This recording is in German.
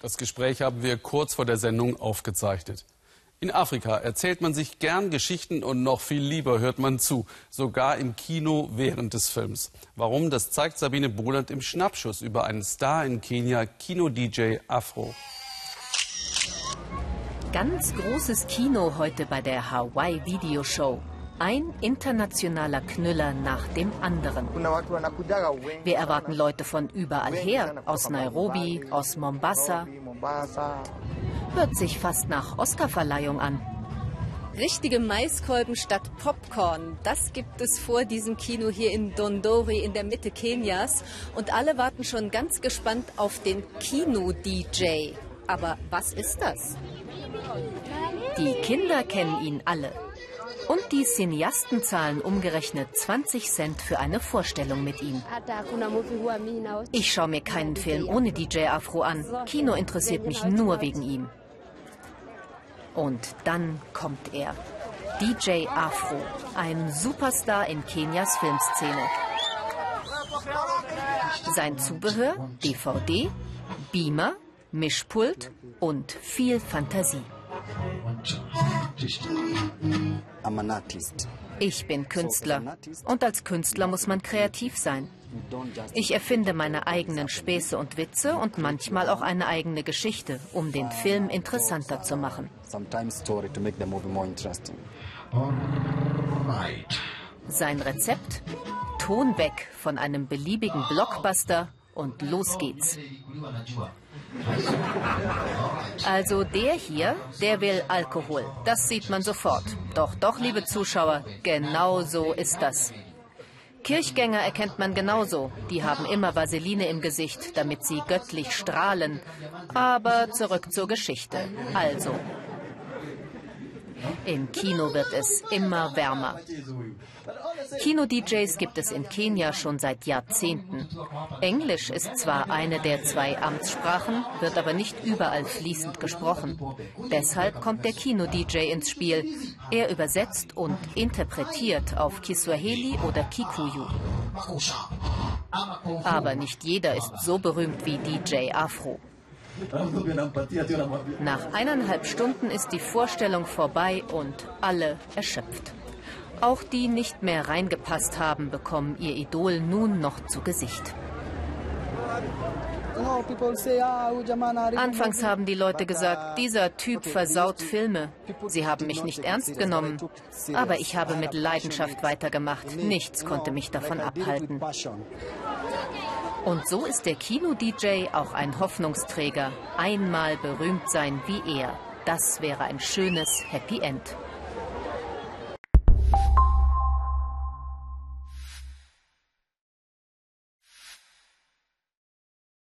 Das Gespräch haben wir kurz vor der Sendung aufgezeichnet. In Afrika erzählt man sich gern Geschichten und noch viel lieber hört man zu, sogar im Kino während des Films. Warum, das zeigt Sabine Boland im Schnappschuss über einen Star in Kenia, Kino-DJ Afro. Ganz großes Kino heute bei der Hawaii Video Show. Ein internationaler Knüller nach dem anderen. Wir erwarten Leute von überall her, aus Nairobi, aus Mombasa. Hört sich fast nach Oscarverleihung an. Richtige Maiskolben statt Popcorn. Das gibt es vor diesem Kino hier in Dondori in der Mitte Kenias. Und alle warten schon ganz gespannt auf den Kino-DJ. Aber was ist das? Die Kinder kennen ihn alle. Und die Cineasten zahlen umgerechnet 20 Cent für eine Vorstellung mit ihm. Ich schaue mir keinen Film ohne DJ Afro an. Kino interessiert mich nur wegen ihm. Und dann kommt er. DJ Afro, ein Superstar in Kenias Filmszene. Sein Zubehör, DVD, Beamer, Mischpult und viel Fantasie. Ich bin Künstler. Und als Künstler muss man kreativ sein. Ich erfinde meine eigenen Späße und Witze und manchmal auch eine eigene Geschichte, um den Film interessanter zu machen. Sein Rezept? Ton weg von einem beliebigen Blockbuster und los geht's. Also der hier, der will Alkohol. Das sieht man sofort. Doch, doch, liebe Zuschauer, genau so ist das. Kirchgänger erkennt man genauso. Die haben immer Vaseline im Gesicht, damit sie göttlich strahlen. Aber zurück zur Geschichte. Also, im Kino wird es immer wärmer. Kino-DJs gibt es in Kenia schon seit Jahrzehnten. Englisch ist zwar eine der zwei Amtssprachen, wird aber nicht überall fließend gesprochen. Deshalb kommt der Kino-DJ ins Spiel. Er übersetzt und interpretiert auf Kiswahili oder Kikuyu. Aber nicht jeder ist so berühmt wie DJ Afro. Nach eineinhalb Stunden ist die Vorstellung vorbei und alle erschöpft. Auch die nicht mehr reingepasst haben, bekommen ihr Idol nun noch zu Gesicht. Anfangs haben die Leute gesagt, dieser Typ versaut Filme. Sie haben mich nicht ernst genommen. Aber ich habe mit Leidenschaft weitergemacht. Nichts konnte mich davon abhalten. Und so ist der Kino-DJ auch ein Hoffnungsträger. Einmal berühmt sein wie er. Das wäre ein schönes Happy End.